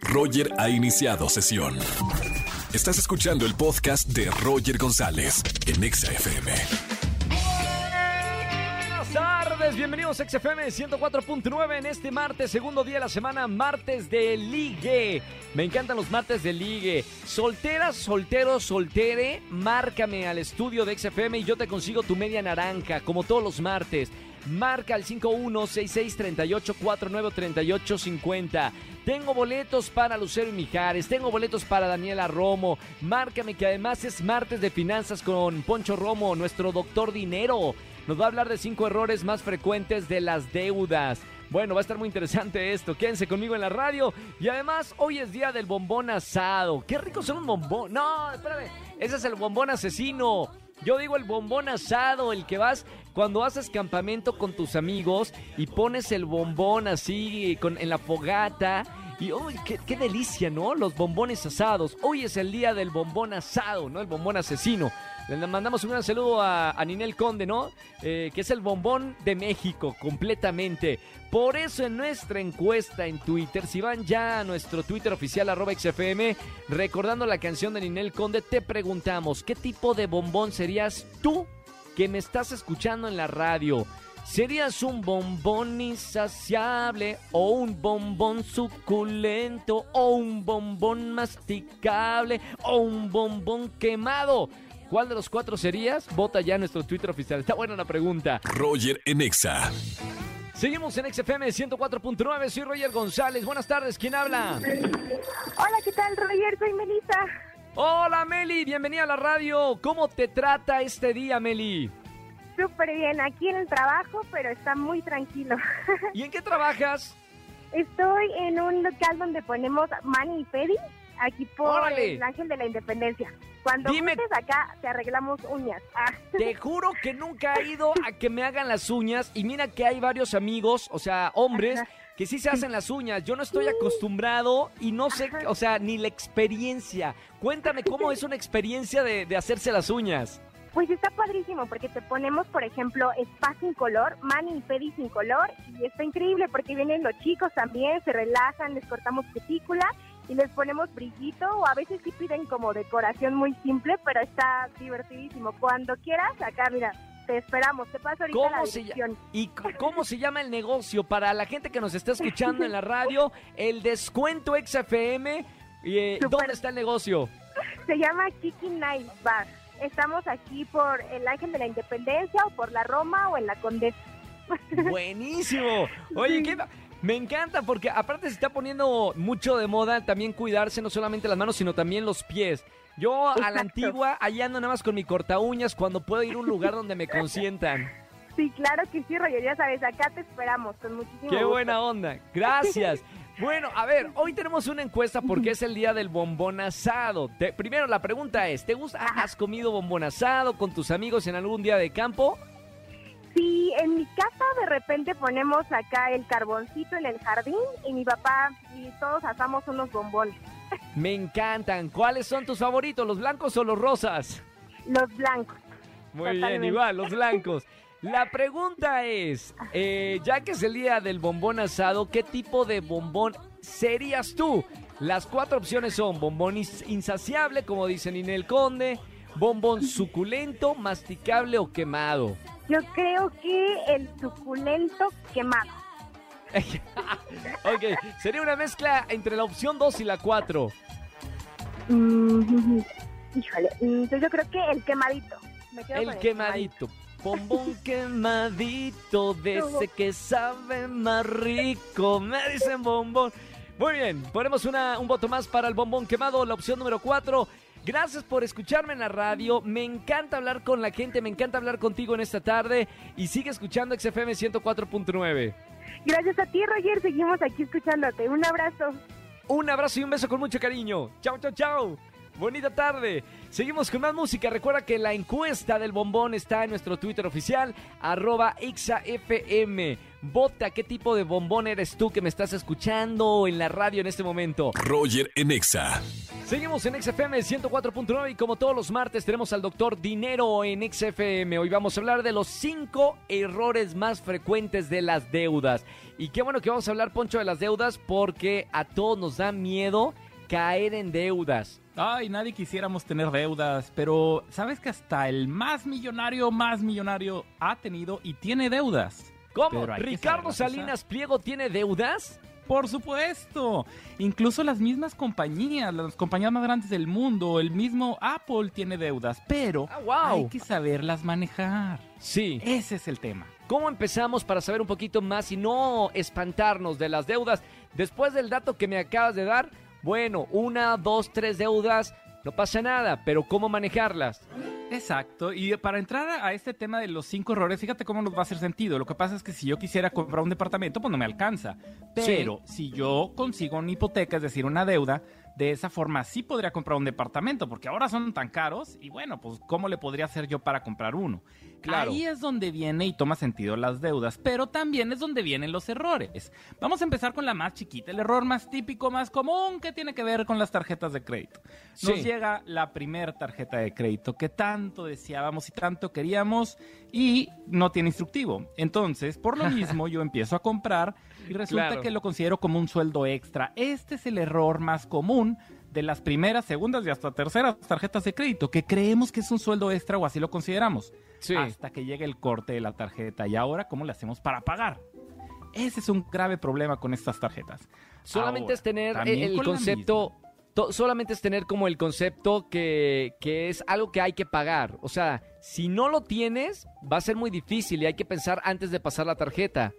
Roger ha iniciado sesión. Estás escuchando el podcast de Roger González en Exa FM. Buenas tardes, bienvenidos a XFM 104.9 en este martes, segundo día de la semana, martes de ligue. Me encantan los martes de ligue. Solteras, soltero, soltere, márcame al estudio de XFM y yo te consigo tu media naranja, como todos los martes. Marca al 516638493850. Tengo boletos para Lucero y Mijares, tengo boletos para Daniela Romo. Márcame que además es martes de finanzas con Poncho Romo, nuestro doctor dinero. Nos va a hablar de cinco errores más frecuentes de las deudas. Bueno, va a estar muy interesante esto. Quédense conmigo en la radio. Y además, hoy es día del bombón asado. Qué rico son un bombón. No, espérame. Ese es el bombón asesino. Yo digo el bombón asado, el que vas cuando haces campamento con tus amigos y pones el bombón así con, en la fogata. Y qué, qué delicia, ¿no? Los bombones asados. Hoy es el día del bombón asado, ¿no? El bombón asesino. Le mandamos un gran saludo a, a Ninel Conde, ¿no? Eh, que es el bombón de México, completamente. Por eso en nuestra encuesta en Twitter, si van ya a nuestro Twitter oficial, arroba XFM, recordando la canción de Ninel Conde, te preguntamos, ¿qué tipo de bombón serías tú que me estás escuchando en la radio? ¿Serías un bombón insaciable o un bombón suculento o un bombón masticable o un bombón quemado? ¿Cuál de los cuatro serías? Vota ya en nuestro Twitter oficial. Está buena la pregunta. Roger en Exa. Seguimos en XFM 104.9. Soy Roger González. Buenas tardes. ¿Quién habla? Hola, ¿qué tal, Roger? Soy Melissa. Hola, Meli. Bienvenida a la radio. ¿Cómo te trata este día, Meli? Súper bien, aquí en el trabajo, pero está muy tranquilo. ¿Y en qué trabajas? Estoy en un local donde ponemos Mani y Pedi, aquí por ¡Órale! el Ángel de la Independencia. Cuando Dime- gustes acá, te arreglamos uñas. Ah. Te juro que nunca he ido a que me hagan las uñas y mira que hay varios amigos, o sea, hombres, Ajá. que sí se hacen las uñas. Yo no estoy acostumbrado y no sé, o sea, ni la experiencia. Cuéntame cómo es una experiencia de, de hacerse las uñas. Pues está padrísimo porque te ponemos, por ejemplo, spa sin color, Mani y Pedi sin color y está increíble porque vienen los chicos también, se relajan, les cortamos cutícula y les ponemos brillito o a veces sí piden como decoración muy simple, pero está divertidísimo. Cuando quieras, acá mira, te esperamos, te paso ahorita la ¿Cómo se, dirección. ¿Y cómo se llama el negocio? Para la gente que nos está escuchando en la radio, el descuento XFM. eh. ¿Dónde está el negocio? Se llama Kiki Night Bar. Estamos aquí por el Ángel de la Independencia o por la Roma o en la Condesa. Buenísimo. Oye, ¿qué? Me encanta porque aparte se está poniendo mucho de moda también cuidarse no solamente las manos, sino también los pies. Yo a la antigua, allá ando nada más con mi corta uñas cuando puedo ir a un lugar donde me consientan. Sí, claro que sí, Roger, ya sabes, acá te esperamos con muchísimo Qué gusto. buena onda. Gracias. Bueno, a ver, hoy tenemos una encuesta porque es el día del bombón asado. Te- primero la pregunta es, ¿te gusta? ¿Has comido bombón asado con tus amigos en algún día de campo? Sí, en mi casa de repente ponemos acá el carboncito en el jardín y mi papá y todos asamos unos bombones. Me encantan. ¿Cuáles son tus favoritos, los blancos o los rosas? Los blancos. Muy bien, igual, los blancos. La pregunta es, eh, ya que es el día del bombón asado, ¿qué tipo de bombón serías tú? Las cuatro opciones son bombón ins- insaciable, como dice Ninel Conde, bombón suculento, masticable o quemado. Yo creo que el suculento quemado. ok, sería una mezcla entre la opción 2 y la 4. Mm, híjole, mm, entonces yo creo que el quemadito. Me quedo con El quemadito. Bombón quemadito, de ese que sabe más rico. Me dicen bombón. Muy bien, ponemos una, un voto más para el bombón quemado, la opción número 4. Gracias por escucharme en la radio. Me encanta hablar con la gente, me encanta hablar contigo en esta tarde. Y sigue escuchando XFM 104.9. Gracias a ti, Roger. Seguimos aquí escuchándote. Un abrazo. Un abrazo y un beso con mucho cariño. Chao, chao, chao. Bonita tarde. Seguimos con más música. Recuerda que la encuesta del bombón está en nuestro Twitter oficial, arroba XAFM. Vota qué tipo de bombón eres tú que me estás escuchando en la radio en este momento. Roger en Exa. Seguimos en XFM 104.9 y como todos los martes tenemos al doctor Dinero en XFM. Hoy vamos a hablar de los cinco errores más frecuentes de las deudas. Y qué bueno que vamos a hablar, Poncho, de las deudas porque a todos nos da miedo caer en deudas. Ay, nadie quisiéramos tener deudas, pero ¿sabes que hasta el más millonario, más millonario ha tenido y tiene deudas? ¿Cómo? ¿Ricardo Salinas Pliego tiene deudas? Por supuesto. Incluso las mismas compañías, las compañías más grandes del mundo, el mismo Apple tiene deudas, pero ah, hay que saberlas manejar. Sí. Ese es el tema. ¿Cómo empezamos para saber un poquito más y no espantarnos de las deudas? Después del dato que me acabas de dar, bueno, una, dos, tres deudas, no pasa nada, pero ¿cómo manejarlas? Exacto, y para entrar a este tema de los cinco errores, fíjate cómo nos va a hacer sentido. Lo que pasa es que si yo quisiera comprar un departamento, pues no me alcanza. Pero si yo consigo una hipoteca, es decir, una deuda, de esa forma sí podría comprar un departamento, porque ahora son tan caros y bueno, pues ¿cómo le podría hacer yo para comprar uno? Claro. Ahí es donde viene y toma sentido las deudas, pero también es donde vienen los errores. Vamos a empezar con la más chiquita, el error más típico, más común que tiene que ver con las tarjetas de crédito. Nos llega la primera tarjeta de crédito que tanto deseábamos y tanto queríamos y no tiene instructivo. Entonces, por lo mismo, yo empiezo a comprar y resulta que lo considero como un sueldo extra. Este es el error más común de las primeras, segundas y hasta terceras tarjetas de crédito, que creemos que es un sueldo extra o así lo consideramos. Hasta que llegue el corte de la tarjeta. Y ahora, ¿cómo le hacemos para pagar? Ese es un grave problema con estas tarjetas. Solamente es tener el concepto solamente es tener como el concepto que, que, es algo que hay que pagar. O sea, si no lo tienes, va a ser muy difícil y hay que pensar antes de pasar la tarjeta.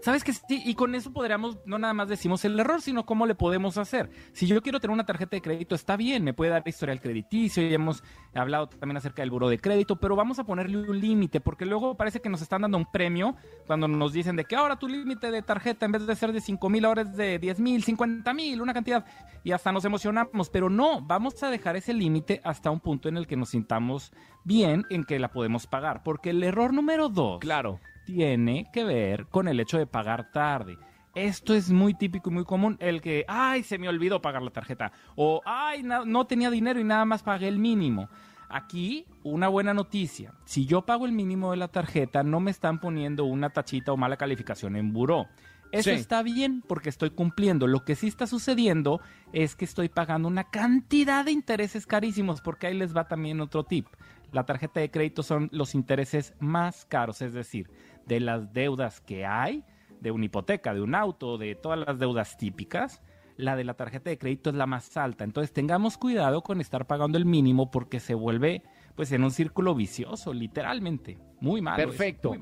¿Sabes que sí? Y con eso podríamos, no nada más decimos el error, sino cómo le podemos hacer. Si yo quiero tener una tarjeta de crédito, está bien, me puede dar historial crediticio, ya hemos hablado también acerca del buro de crédito, pero vamos a ponerle un límite, porque luego parece que nos están dando un premio cuando nos dicen de que ahora tu límite de tarjeta, en vez de ser de 5 mil, ahora es de 10 mil, 50 mil, una cantidad, y hasta nos emocionamos, pero no, vamos a dejar ese límite hasta un punto en el que nos sintamos bien en que la podemos pagar, porque el error número dos. Claro tiene que ver con el hecho de pagar tarde. Esto es muy típico y muy común, el que, ay, se me olvidó pagar la tarjeta, o, ay, no, tenía dinero y nada más pagué el mínimo. Aquí, una buena noticia. Si yo pago el mínimo de la tarjeta, no me están poniendo una tachita o mala calificación en buró. Eso está bien porque estoy cumpliendo. Lo que sí está sucediendo es que estoy pagando una cantidad de intereses carísimos, porque ahí les va también otro tip. La tarjeta de crédito son los intereses más caros, es decir, de las deudas que hay, de una hipoteca, de un auto, de todas las deudas típicas, la de la tarjeta de crédito es la más alta. Entonces tengamos cuidado con estar pagando el mínimo porque se vuelve pues en un círculo vicioso, literalmente. Muy malo. Perfecto.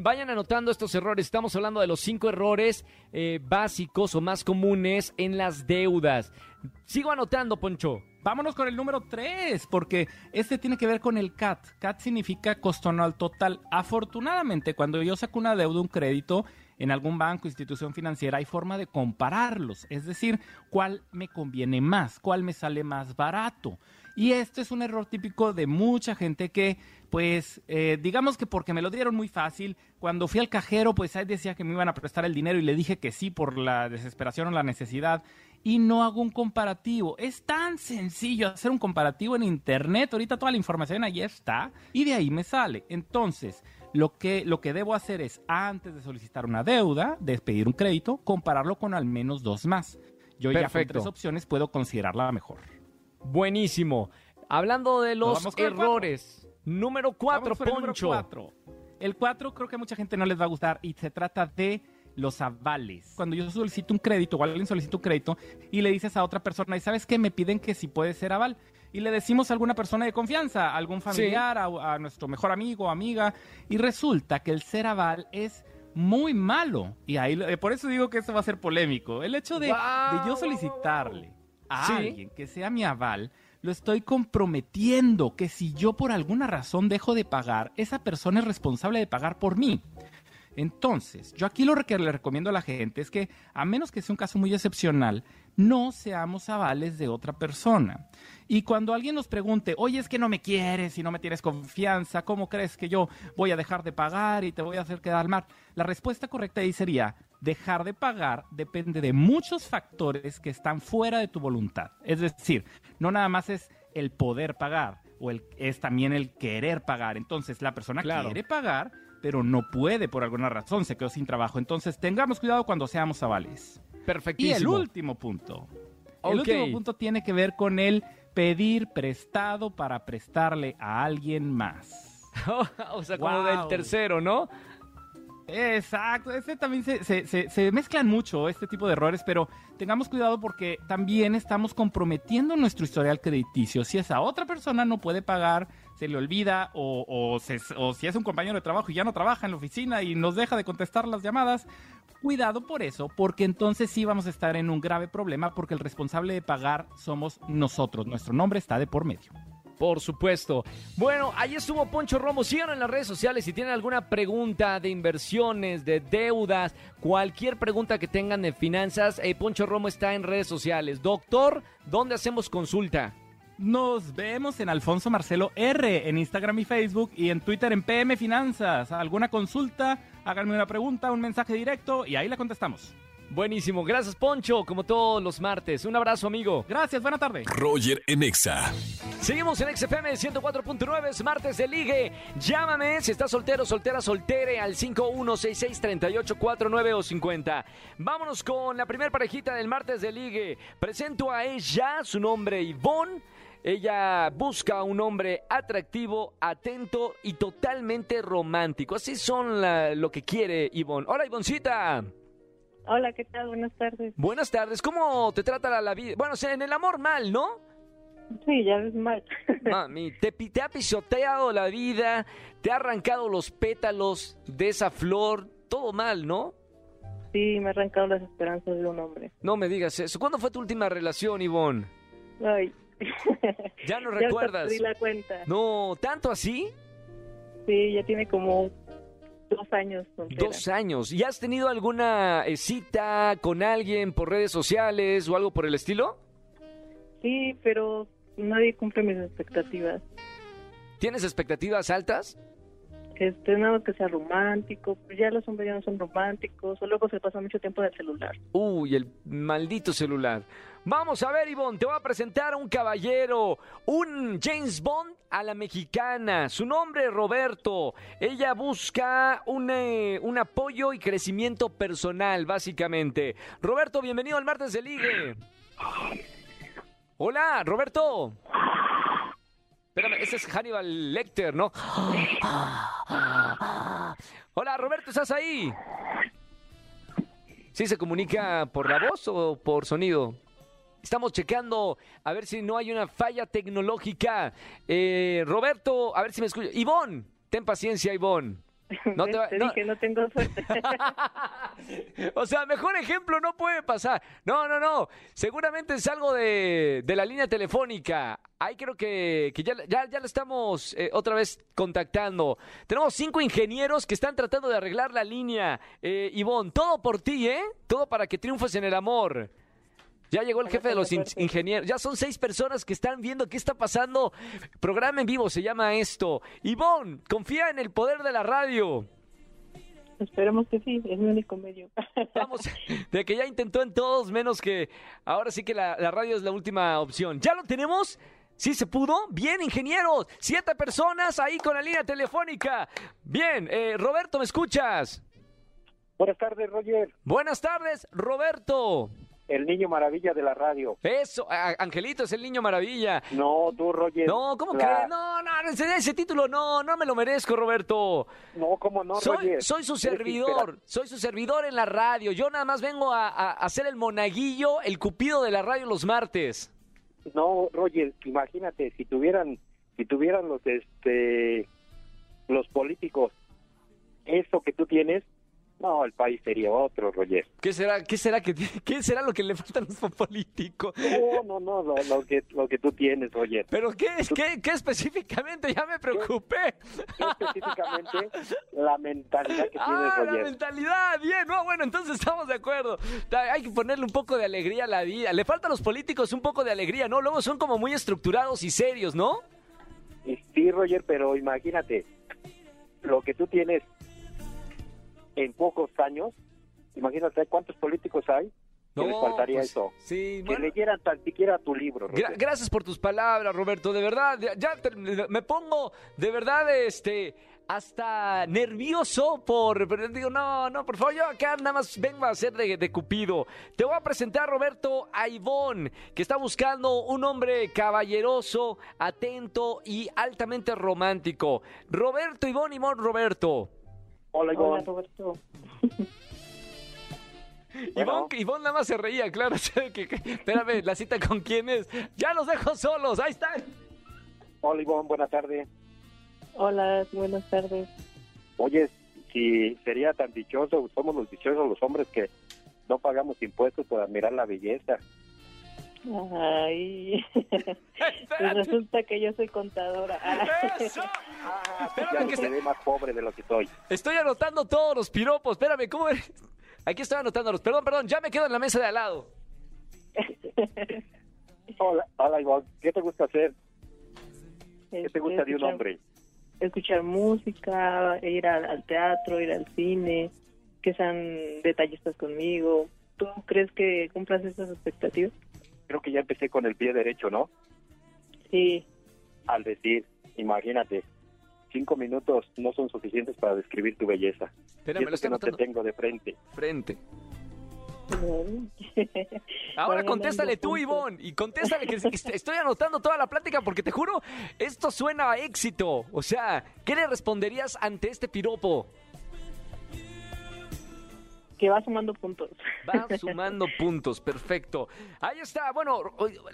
Vayan anotando estos errores. Estamos hablando de los cinco errores eh, básicos o más comunes en las deudas. Sigo anotando, Poncho. Vámonos con el número 3, porque este tiene que ver con el CAT. CAT significa costo anual total. Afortunadamente, cuando yo saco una deuda, un crédito en algún banco, institución financiera, hay forma de compararlos. Es decir, cuál me conviene más, cuál me sale más barato. Y este es un error típico de mucha gente que, pues, eh, digamos que porque me lo dieron muy fácil, cuando fui al cajero, pues ahí decía que me iban a prestar el dinero y le dije que sí por la desesperación o la necesidad y no hago un comparativo. Es tan sencillo hacer un comparativo en internet. Ahorita toda la información ahí está y de ahí me sale. Entonces, lo que, lo que debo hacer es, antes de solicitar una deuda, de pedir un crédito, compararlo con al menos dos más. Yo ya con tres opciones puedo considerarla mejor. Buenísimo. Hablando de los errores. Número cuatro, Poncho. El cuatro creo que a mucha gente no les va a gustar y se trata de los avales. Cuando yo solicito un crédito o alguien solicita un crédito y le dices a otra persona, ¿y sabes qué? Me piden que si puede ser aval. Y le decimos a alguna persona de confianza, a algún familiar, a, nuestro mejor amigo o amiga, y resulta que el ser aval es muy malo. Y ahí eh, por eso digo que eso va a ser polémico. El hecho de, yo solicitarle a alguien que sea mi aval, lo estoy comprometiendo que si yo por alguna razón dejo de pagar, esa persona es responsable de pagar por mí. Entonces, yo aquí lo que le recomiendo a la gente es que, a menos que sea un caso muy excepcional, no seamos avales de otra persona. Y cuando alguien nos pregunte, oye, es que no me quieres y no me tienes confianza, ¿cómo crees que yo voy a dejar de pagar y te voy a hacer quedar mal? La respuesta correcta ahí sería, dejar de pagar depende de muchos factores que están fuera de tu voluntad. Es decir, no nada más es el poder pagar o el, es también el querer pagar. Entonces, la persona Claro. quiere pagar, pero no puede por alguna razón, se quedó sin trabajo. Entonces, tengamos cuidado cuando seamos avales. Y Perfectísimo. el último punto. El último punto tiene que ver con el pedir prestado para prestarle a alguien más. o sea, como Wow. del tercero, ¿no? Exacto, ese también se, se- se- se mezclan mucho este tipo de errores, pero tengamos cuidado porque también estamos comprometiendo nuestro historial crediticio. Si esa otra persona no puede pagar, se le olvida, o, o o si es un compañero de trabajo y ya no trabaja en la oficina y nos deja de contestar las llamadas, cuidado por eso, porque entonces sí vamos a estar en un grave problema porque el responsable de pagar somos nosotros. Nuestro nombre está de por medio. Por supuesto. Bueno, ahí estuvo Poncho Romo. Síganos en las redes sociales si tienen alguna pregunta de inversiones, de deudas, cualquier pregunta que tengan de finanzas. eh, Poncho Romo está en redes sociales. Doctor, ¿dónde hacemos consulta? Nos vemos en Alfonso Marcelo R en Instagram y Facebook y en Twitter en PM Finanzas. ¿Alguna consulta? Háganme una pregunta, un mensaje directo y ahí la contestamos. Buenísimo. Gracias, Poncho, como todos los martes. Un abrazo, amigo. Gracias, buena tarde. Roger en Exa. Seguimos en XFM 104.9, es martes de ligue. Llámame si estás soltero, soltera, soltere al 51663849 o 50. Vámonos con la primera parejita del martes de ligue. Presento a ella, su nombre Ivonne. Ella busca un hombre atractivo, atento y totalmente romántico. Así son la- lo que quiere Ivonne. Hola, Ivoncita. Hola, ¿qué tal? Buenas tardes. Buenas tardes. ¿Cómo te trata la, la vida? Bueno, o sea, en el amor mal, ¿no? Sí, ya ves mal. Mami, te, te ha pisoteado la vida, te ha arrancado los pétalos de esa flor, todo mal, ¿no? Sí, me ha arrancado las esperanzas de un hombre. No me digas eso. ¿Cuándo fue tu última relación, Ivonne? Ay. Ya no Ya recuerdas. perdí la cuenta. No, ¿tanto así? Sí, ya tiene como dos años. Dos años. ¿Y has tenido alguna eh, cita con alguien por redes sociales o algo por el estilo? Sí, pero nadie cumple mis expectativas. ¿Tienes expectativas altas? Este, nada que sea romántico. Ya los hombres ya no son románticos. O luego se pasa mucho tiempo en el celular. Uy, el maldito celular. Vamos a ver, Ivonne, te voy a presentar un caballero, un James Bond a la mexicana. Su nombre es Roberto. Ella busca un, eh, un apoyo y crecimiento personal, básicamente. Roberto, bienvenido al martes de Ligue. Hola, Roberto. Espérame, ese es Hannibal Lecter, ¿no? Hola, Roberto, ¿estás ahí? ¿Sí se comunica por la voz o por sonido? Estamos checando a ver si no hay una falla tecnológica. Eh, Roberto, a ver si me escucha. Ivonne, ten paciencia, Ivonne. No te va- te no- dije, no tengo suerte. o sea, mejor ejemplo no puede pasar. No, no, no. Seguramente es algo de, de la línea telefónica. Ahí creo que, que ya, ya, ya lo estamos eh, otra vez contactando. Tenemos cinco ingenieros que están tratando de arreglar la línea. Eh, Ivonne, todo por ti, ¿eh? Todo para que triunfes en el amor. Ya llegó el jefe de los in- ingenieros. Ya son seis personas que están viendo qué está pasando. Programa en vivo se llama esto. Ivonne, confía en el poder de la radio. Esperemos que sí, es mi único medio. Vamos, de que ya intentó en todos, menos que ahora sí que la, la radio es la última opción. ¿Ya lo tenemos? ¿Sí se pudo? Bien, ingenieros. Siete personas ahí con la línea telefónica. Bien, eh, Roberto, ¿me escuchas? Buenas tardes, Roger. Buenas tardes, Roberto. El niño maravilla de la radio. Eso, Angelito es el niño maravilla. No, tú, Roger. No, ¿cómo La- crees? No, no, ese, ese título no, no me lo merezco, Roberto. No, ¿cómo no, soy, Roger? soy su servidor, soy su servidor en la radio. Yo nada más vengo a, a- a ser el monaguillo, el cupido de la radio los martes. No, Roger, imagínate, si tuvieran, si tuvieran los, este, los políticos, eso que tú tienes, No, el país sería otro, Roger. ¿Qué será, qué será, que, qué será lo que le falta a los políticos? No, no, no, lo, lo que, lo que tú tienes, Roger. ¿Pero qué, qué, qué específicamente? Ya me preocupé. ¿Qué específicamente la mentalidad que tienes, Ah, la Roger. mentalidad, bien, no, bueno, entonces estamos de acuerdo. Hay que ponerle un poco de alegría a la vida. Le falta a los políticos un poco de alegría, ¿no? Luego son como muy estructurados y serios, ¿no? Sí, Roger, pero imagínate, lo que tú tienes en pocos años, imagínate cuántos políticos hay que les faltaría pues, eso. Sí, Que bueno. leyeran tan siquiera tu libro. Gra- gracias por tus palabras, Roberto. De verdad, ya- te- me pongo de verdad este hasta nervioso por digo, no, no, por favor, yo acá nada más vengo a ser de, de Cupido. Te voy a presentar, Roberto, a Ivonne, que está buscando un hombre caballeroso, atento y altamente romántico. Roberto, Ivonne, Ivonne, Roberto. Hola, Hola, Ivonne. Roberto. Bueno. Ivonne, Ivonne nada más se reía, claro. que- que- espérame, la cita con quién es. Ya los dejo solos, ahí están. Hola, Ivonne, buenas tardes. Hola, buenas tardes. Oye, si sería tan dichoso, somos los dichosos los hombres que no pagamos impuestos por admirar la belleza. Ay, pues resulta que yo soy contadora. ¡Eso! Ah, Espérame ya que me está- quedé más pobre de lo que soy. Estoy anotando todos los piropos. Espérame, ¿cómo eres? Aquí estoy anotándolos. Perdón, perdón, ya me quedo en la mesa de al lado. Hola, hola Ivonne, ¿qué te gusta hacer? ¿Qué te este, gusta de un escuchar- hombre? Escuchar música, ir al, al teatro, ir al cine, que sean detallistas conmigo. ¿Tú crees que cumplas esas expectativas? Creo que ya empecé con el pie derecho, ¿no? Sí, Al decir, imagínate, cinco minutos no son suficientes para describir tu belleza. Espérame, lo que no te tengo de frente. Frente. Ahora contéstale tú. Ivonne. Y contéstale que est- estoy anotando toda la plática porque te juro, esto suena a éxito. O sea, ¿qué le responderías ante este piropo? Que va sumando puntos. Va sumando puntos, perfecto. Ahí está, bueno,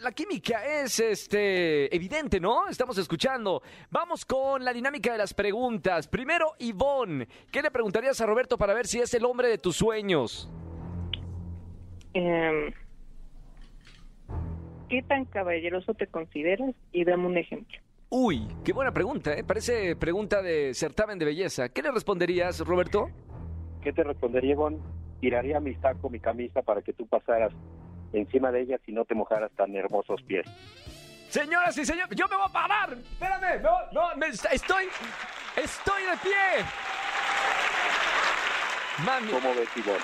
la química es este evidente, ¿no? Estamos escuchando. Vamos con la dinámica de las preguntas. Primero, Ivonne, ¿qué le preguntarías a Roberto para ver si es el hombre de tus sueños? Em, ¿Qué tan caballeroso te consideras? Y dame un ejemplo. Uy, qué buena pregunta, ¿eh? Parece pregunta de certamen de belleza. ¿Qué le responderías, Roberto? ¿Qué te respondería, Ivonne? Tiraría mi saco, mi camisa para que tú pasaras encima de ella y no te mojaras tan hermosos pies. Señoras y señores, yo me voy a parar. Espérame, no, no, me- estoy, estoy de pie. Mami, ¿Cómo ves, Ivonne?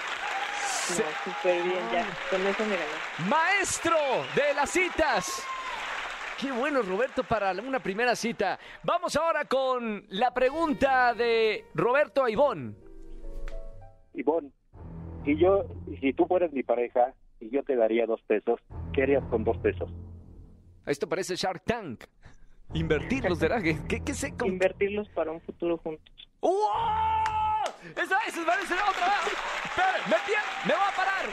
se- No, súper bien, ya. Con eso me ganó. maestro de las citas. Qué bueno, Roberto, para una primera cita. Vamos ahora con la pregunta de Roberto a Ivonne. Ivonne, si yo, si tú fueras mi pareja y yo te daría dos pesos, ¿qué harías con dos pesos? Esto parece Shark Tank. Invertirlos, ¿verdad? ¿Qué, qué, qué sé? cómo- Invertirlos para un futuro juntos. ¡Wow! ¡Esa es! ¡Parece otra vez! Espera, me, me voy a parar.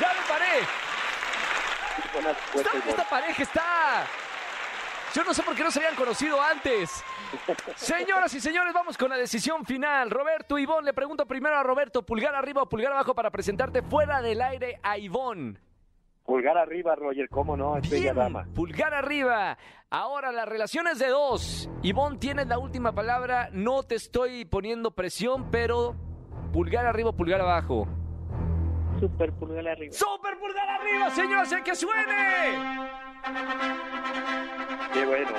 ¡Ya me paré! Esta pareja está... Yo no sé por qué no se habían conocido antes. Señoras y señores, vamos con la decisión final. Roberto, Ivonne, le pregunto primero a Roberto, pulgar arriba o pulgar abajo para presentarte fuera del aire a Ivonne. Pulgar arriba, Roger, ¿cómo no? Es bella dama. pulgar arriba. Ahora las relaciones de dos. Ivonne, tienes la última palabra. No te estoy poniendo presión, pero pulgar arriba o pulgar abajo. Super pulgar arriba. ¡Super pulgar arriba, señores! ¡El que suene! Qué bueno.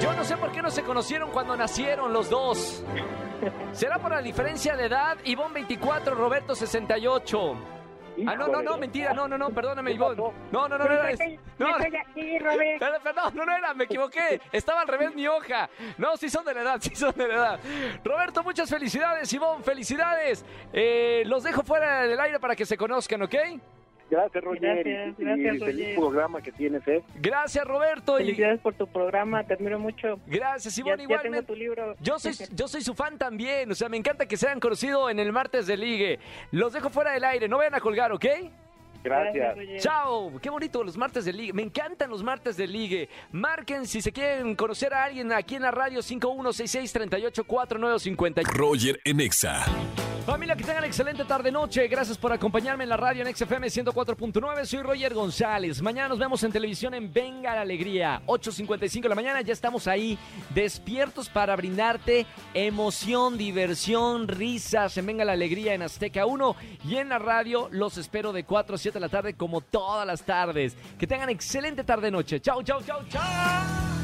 Yo no sé por qué no se conocieron cuando nacieron los dos. ¿Será por la diferencia de edad? Ivonne 24, Roberto 68. Ah, no, no, no, mentira, no, no, no, perdóname, ¿Qué Ivonne. No, no, no, no. No, perdón, no, no era, me equivoqué. Estaba al revés mi hoja. No, sí son de la edad, sí son de la edad. Roberto, muchas felicidades, Ivonne, felicidades. Eh, los dejo fuera del aire para que se conozcan, ¿ok? Gracias, Roger. Gracias, y, gracias, y feliz Roger. programa que tienes, ¿eh? Gracias, Roberto. Y Felicidades por tu programa, te admiro mucho. gracias, Ya, Ivonne, ya tengo igualmente. tu libro. Yo soy, yo soy su fan también, o sea, me encanta que se hayan conocido en el martes de ligue. Los dejo fuera del aire, no vayan a colgar, ¿ok? Gracias. Chao, qué bonito los martes de ligue, me encantan los martes de ligue. Marquen si se quieren conocer a alguien aquí en la radio 5166384950. Roger en Exa. Familia, que tengan excelente tarde-noche. Gracias por acompañarme en la radio en XFM 104.9. Soy Roger González. Mañana nos vemos en televisión en Venga la Alegría. 8.55 de la mañana. Ya estamos ahí despiertos para brindarte emoción, diversión, risas en Venga la Alegría en Azteca 1. Y en la radio los espero de 4 a 7 de la tarde como todas las tardes. Que tengan excelente tarde-noche. Chau, chau, chau, chau.